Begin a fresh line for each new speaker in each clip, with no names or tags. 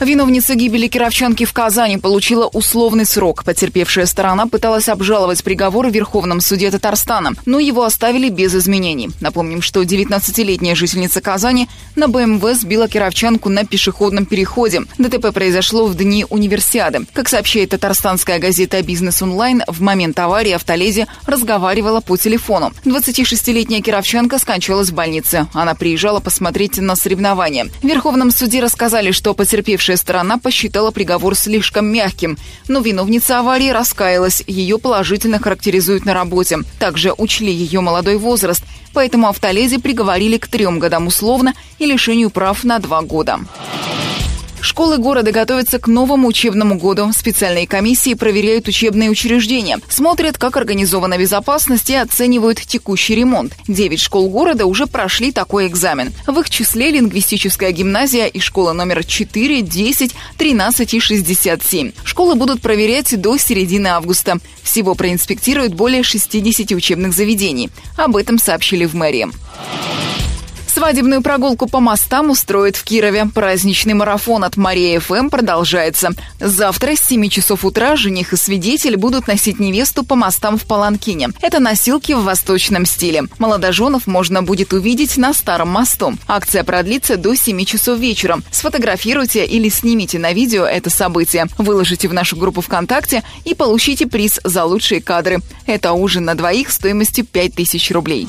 Виновница гибели кировчанки в Казани получила условный срок. Потерпевшая сторона пыталась обжаловать приговор в Верховном суде Татарстана, но его оставили без изменений. Напомним, что 19-летняя жительница Казани на БМВ сбила кировчанку на пешеходном переходе. ДТП произошло в дни универсиады. Как сообщает татарстанская газета «Бизнес онлайн», в момент аварии автоледи разговаривала по телефону. 26-летняя кировчанка скончалась в больнице. Она приезжала посмотреть на соревнования. В Верховном суде рассказали, что потерпевшая Пострадавшая сторона посчитала приговор слишком мягким, но виновница аварии раскаялась, ее положительно характеризуют на работе. Также учли ее молодой возраст, поэтому автоледи приговорили к трем годам условно и лишению прав на два года. Школы города готовятся к новому учебному году. Специальные комиссии проверяют учебные учреждения, смотрят, как организована безопасность и оценивают текущий ремонт. Девять школ города уже прошли такой экзамен. В их числе лингвистическая гимназия и школа номер 4, 10, 13 и 67. Школы будут проверять до середины августа. Всего проинспектируют более 60 учебных заведений. Об этом сообщили в мэрии. Свадебную прогулку по мостам устроят в Кирове. Праздничный марафон от Мария ФМ продолжается. Завтра с 7 часов утра жених и свидетель будут носить невесту по мостам в Паланкине. Это носилки в восточном стиле. Молодоженов можно будет увидеть на Старом мосту. Акция продлится до 7 часов вечера. Сфотографируйте или снимите на видео это событие. Выложите в нашу группу ВКонтакте и получите приз за лучшие кадры. Это ужин на двоих стоимостью 5000 рублей.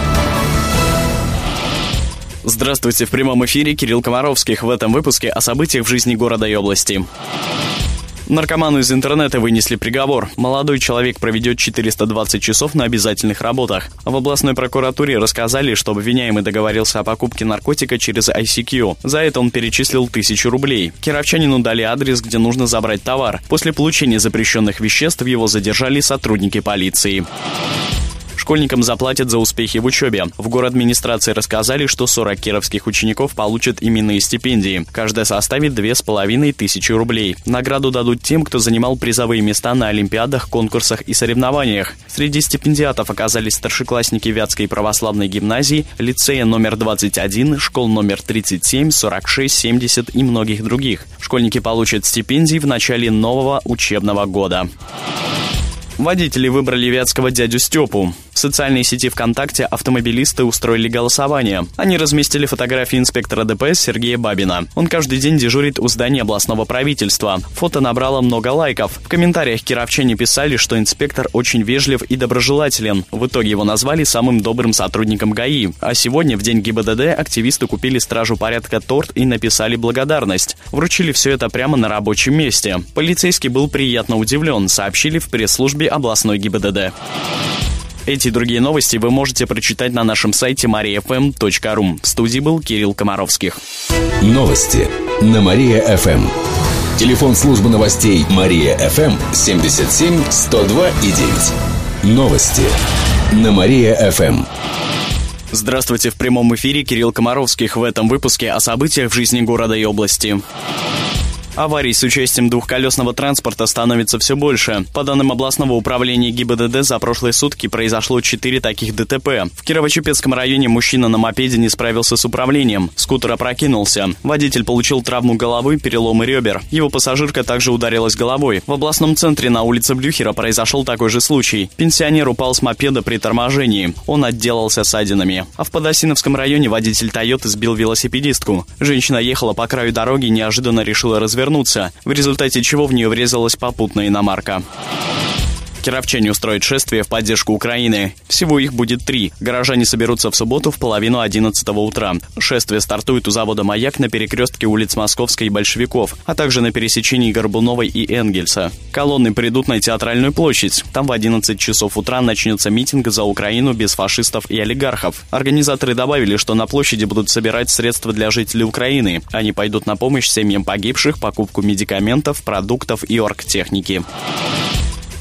Здравствуйте, в прямом эфире Кирилл Комаровских в этом выпуске о событиях в жизни города и области. Наркоману из интернета вынесли приговор. Молодой человек проведет 420 часов на обязательных работах. В областной прокуратуре рассказали, что обвиняемый договорился о покупке наркотика через ICQ. За это он перечислил тысячу рублей. Кировчанину дали адрес, где нужно забрать товар. После получения запрещенных веществ его задержали сотрудники полиции. Школьникам заплатят за успехи в учебе. В город администрации рассказали, что 40 кировских учеников получат именные стипендии. Каждая составит 2500 рублей. Награду дадут тем, кто занимал призовые места на олимпиадах, конкурсах и соревнованиях. Среди стипендиатов оказались старшеклассники Вятской православной гимназии, лицея номер 21, школ номер 37, 46, 70 и многих других. Школьники получат стипендии в начале нового учебного года. Водители выбрали вятского дядю Степу. В социальной сети ВКонтакте автомобилисты устроили голосование. Они разместили фотографии инспектора ДПС Сергея Бабина. Он каждый день дежурит у здания областного правительства. Фото набрало много лайков. В комментариях кировчане писали, что инспектор очень вежлив и доброжелателен. В итоге его назвали самым добрым сотрудником ГАИ. А сегодня, в день ГИБДД, активисты купили стражу порядка торт и написали благодарность. Вручили все это прямо на рабочем месте. Полицейский был приятно удивлен, сообщили в пресс-службе областной ГИБДД. Эти и другие новости вы можете прочитать на нашем сайте mariafm.ru. В студии был Кирилл Комаровских.
Новости на Мария-ФМ. Телефон службы новостей Мария-ФМ 77 102 и 9. Новости на Мария-ФМ.
Здравствуйте, в прямом эфире Кирилл Комаровских в этом выпуске о событиях в жизни города и области. Аварий с участием двухколесного транспорта становится все больше. По данным областного управления ГИБДД, за прошлые сутки произошло 4 таких ДТП. В Кирово-Чепецком районе мужчина на мопеде не справился с управлением. Скутер опрокинулся. Водитель получил травму головы, переломы ребер. Его пассажирка также ударилась головой. В областном центре на улице Блюхера произошел такой же случай. Пенсионер упал с мопеда при торможении. Он отделался ссадинами. А в Подосиновском районе водитель Тойоты сбил велосипедистку. Женщина ехала по краю дороги и неожиданно решила развернуться развернуться, в результате чего в нее врезалась попутная иномарка. Кировчане устроят шествие в поддержку Украины. Всего их будет три. Горожане соберутся в субботу в половину 11 утра. Шествие стартует у завода «Маяк» на перекрестке улиц Московской и Большевиков, а также на пересечении Горбуновой и Энгельса. Колонны придут на Театральную площадь. Там в 11 часов утра начнется митинг за Украину без фашистов и олигархов. Организаторы добавили, что на площади будут собирать средства для жителей Украины. Они пойдут на помощь семьям погибших, покупку медикаментов, продуктов и оргтехники.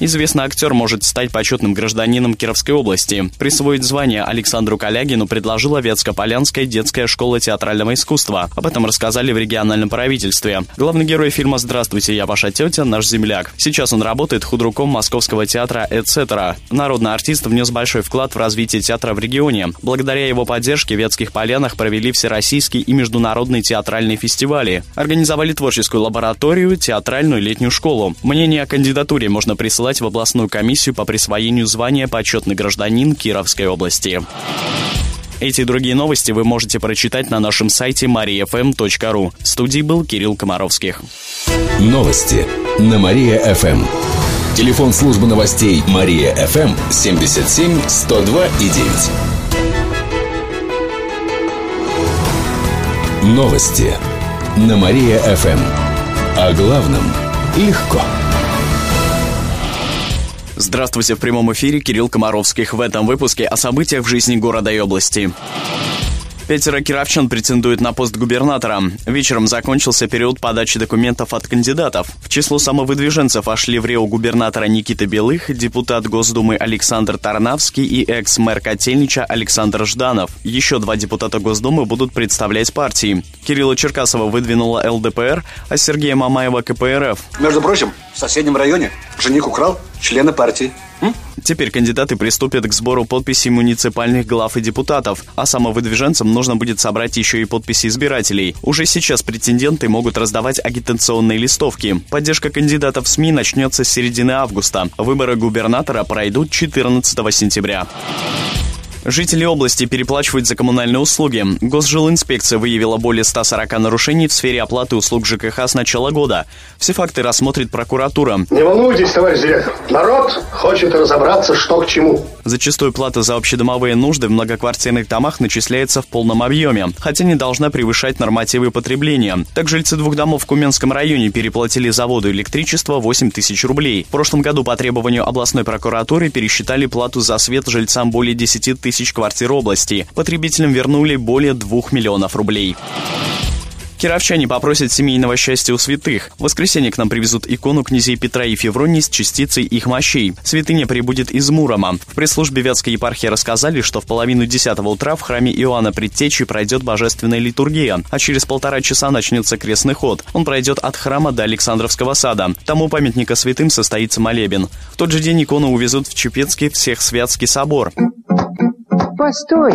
Известный актер может стать почетным гражданином Кировской области. Присвоить звание Александру Калягину предложила Ветско-Полянская детская школа театрального искусства. Об этом рассказали в региональном правительстве. Главный герой фильма «Здравствуйте, я ваша тетя. Наш земляк». Сейчас он работает худруком Московского театра «Эцетера». Народный артист внес большой вклад в развитие театра в регионе. Благодаря его поддержке в Ветских Полянах провели всероссийский и международный театральные фестивали. Организовали творческую лабораторию, театральную летнюю школу. Мнение о кандидатуре можно присылать подавать в областную комиссию по присвоению звания «Почетный гражданин Кировской области». Эти и другие новости вы можете прочитать на нашем сайте mariafm.ru. В студии был Кирилл Комаровских.
Новости на Мария-ФМ. Телефон службы новостей Мария-ФМ 77 102 и 9. Новости на Мария-ФМ. О главном легко.
Здравствуйте, в прямом эфире Кирилл Комаровских. В этом выпуске о событиях в жизни города и области. Пятеро кировчан претендуют на пост губернатора. Вечером закончился период подачи документов от кандидатов. В число самовыдвиженцев вошли в Рио губернатора Никита Белых, депутат Госдумы Александр Тарнавский и экс-мэр Котельнича Александр Жданов. Еще два депутата Госдумы будут представлять партии. Кирилла Черкасова выдвинула ЛДПР, а Сергея Мамаева КПРФ.
Между прочим, в соседнем районе жених украл члена партии.
Теперь кандидаты приступят к сбору подписей муниципальных глав и депутатов, а самовыдвиженцам нужно будет собрать еще и подписи избирателей. Уже сейчас претенденты могут раздавать агитационные листовки. Поддержка кандидатов в СМИ начнется с середины августа. Выборы губернатора пройдут 14 сентября. Жители области переплачивают за коммунальные услуги. Госжилинспекция выявила более 140 нарушений в сфере оплаты услуг ЖКХ с начала года. Все факты рассмотрит прокуратура.
Не волнуйтесь, товарищ директор. Народ хочет разобраться, что к чему.
Зачастую плата за общедомовые нужды в многоквартирных домах начисляется в полном объеме, хотя не должна превышать нормативы потребления. Так жильцы двух домов в Куменском районе переплатили за воду и электричество 8 тысяч рублей. В прошлом году по требованию областной прокуратуры пересчитали плату за свет жильцам более 10 тысяч тысяч квартир области. Потребителям вернули более 2 миллионов рублей. Кировчане попросят семейного счастья у святых. В воскресенье к нам привезут икону князей Петра и Февронии с частицей их мощей. Святыня прибудет из Мурома. В пресс-службе Вятской епархии рассказали, что в половину десятого утра в храме Иоанна Предтечи пройдет божественная литургия, а через полтора часа начнется крестный ход. Он пройдет от храма до Александровского сада. Там у памятника святым состоится молебен. В тот же день икону увезут в Чепецкий Всехсвятский собор.
Постой,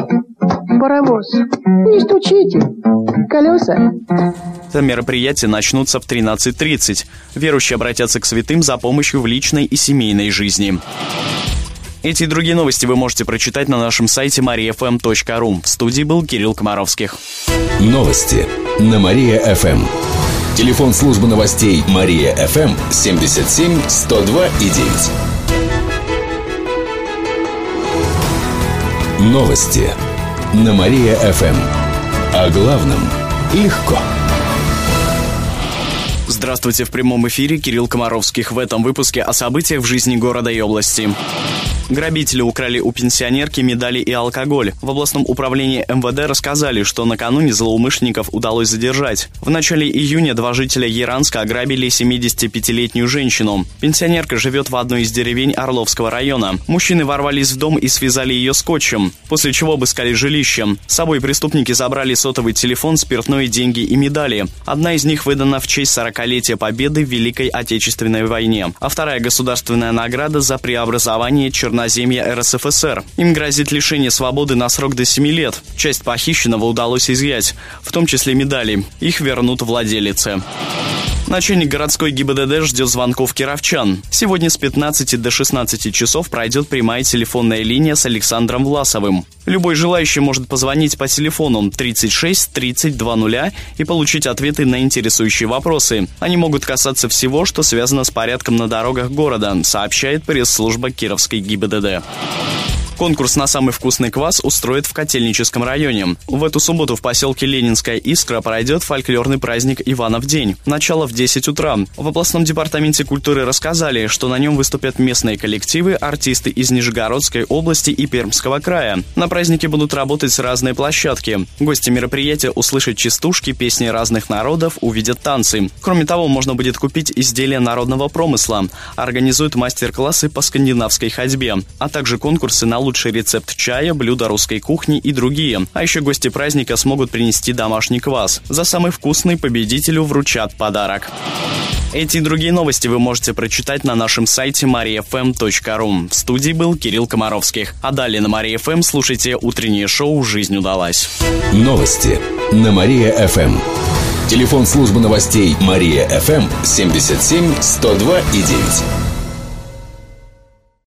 паровоз, не стучите, колеса.
Это мероприятия начнутся в 13.30. Верующие обратятся к святым за помощью в личной и семейной жизни. Эти и другие новости вы можете прочитать на нашем сайте mariafm.ru. В студии был Кирилл Комаровских.
Новости на Мария-ФМ. Телефон службы новостей Мария-ФМ 77 102 и 9. Новости на Мария-ФМ. О главном легко.
Здравствуйте, в прямом эфире Кирилл Комаровских. В этом выпуске о событиях в жизни города и области. Грабители украли у пенсионерки медали и алкоголь. В областном управлении МВД рассказали, что накануне злоумышленников удалось задержать. В начале июня два жителя Яранска ограбили 75-летнюю женщину. Пенсионерка живет в одной из деревень Орловского района. Мужчины ворвались в дом и связали ее скотчем, после чего обыскали жилище. С собой преступники забрали сотовый телефон, спиртное, деньги и медали. Одна из них выдана в честь 40-летия Победы в Великой Отечественной войне, а вторая государственная награда за преобразование Чернобыля Черноземья РСФСР. Им грозит лишение свободы на срок до 7 лет. Часть похищенного удалось изъять, в том числе медали. Их вернут владелице. Начальник городской ГИБДД ждет звонков кировчан. Сегодня с 15 до 16 часов пройдет прямая телефонная линия с Александром Власовым. Любой желающий может позвонить по телефону 36 30 20 и получить ответы на интересующие вопросы. Они могут касаться всего, что связано с порядком на дорогах города, сообщает пресс-служба Кировской ГИБДД. Конкурс на самый вкусный квас устроит в Котельническом районе. В эту субботу в поселке Ленинская Искра пройдет фольклорный праздник Иванов день. Начало в 10 утра. В областном департаменте культуры рассказали, что на нем выступят местные коллективы, артисты из Нижегородской области и Пермского края. На празднике будут работать разные площадки. Гости мероприятия услышат частушки, песни разных народов, увидят танцы. Кроме того, можно будет купить изделия народного промысла. Организуют мастер-классы по скандинавской ходьбе, а также конкурсы на лучший рецепт чая, блюда русской кухни и другие. А еще гости праздника смогут принести домашний квас. За самый вкусный победителю вручат подарок. Эти и другие новости вы можете прочитать на нашем сайте mariafm.ru. В студии был Кирилл Комаровских. А далее на Мария ФМ слушайте утреннее шоу «Жизнь удалась».
Новости на Мария-ФМ. Телефон службы новостей Мария-ФМ 77 102 и 9.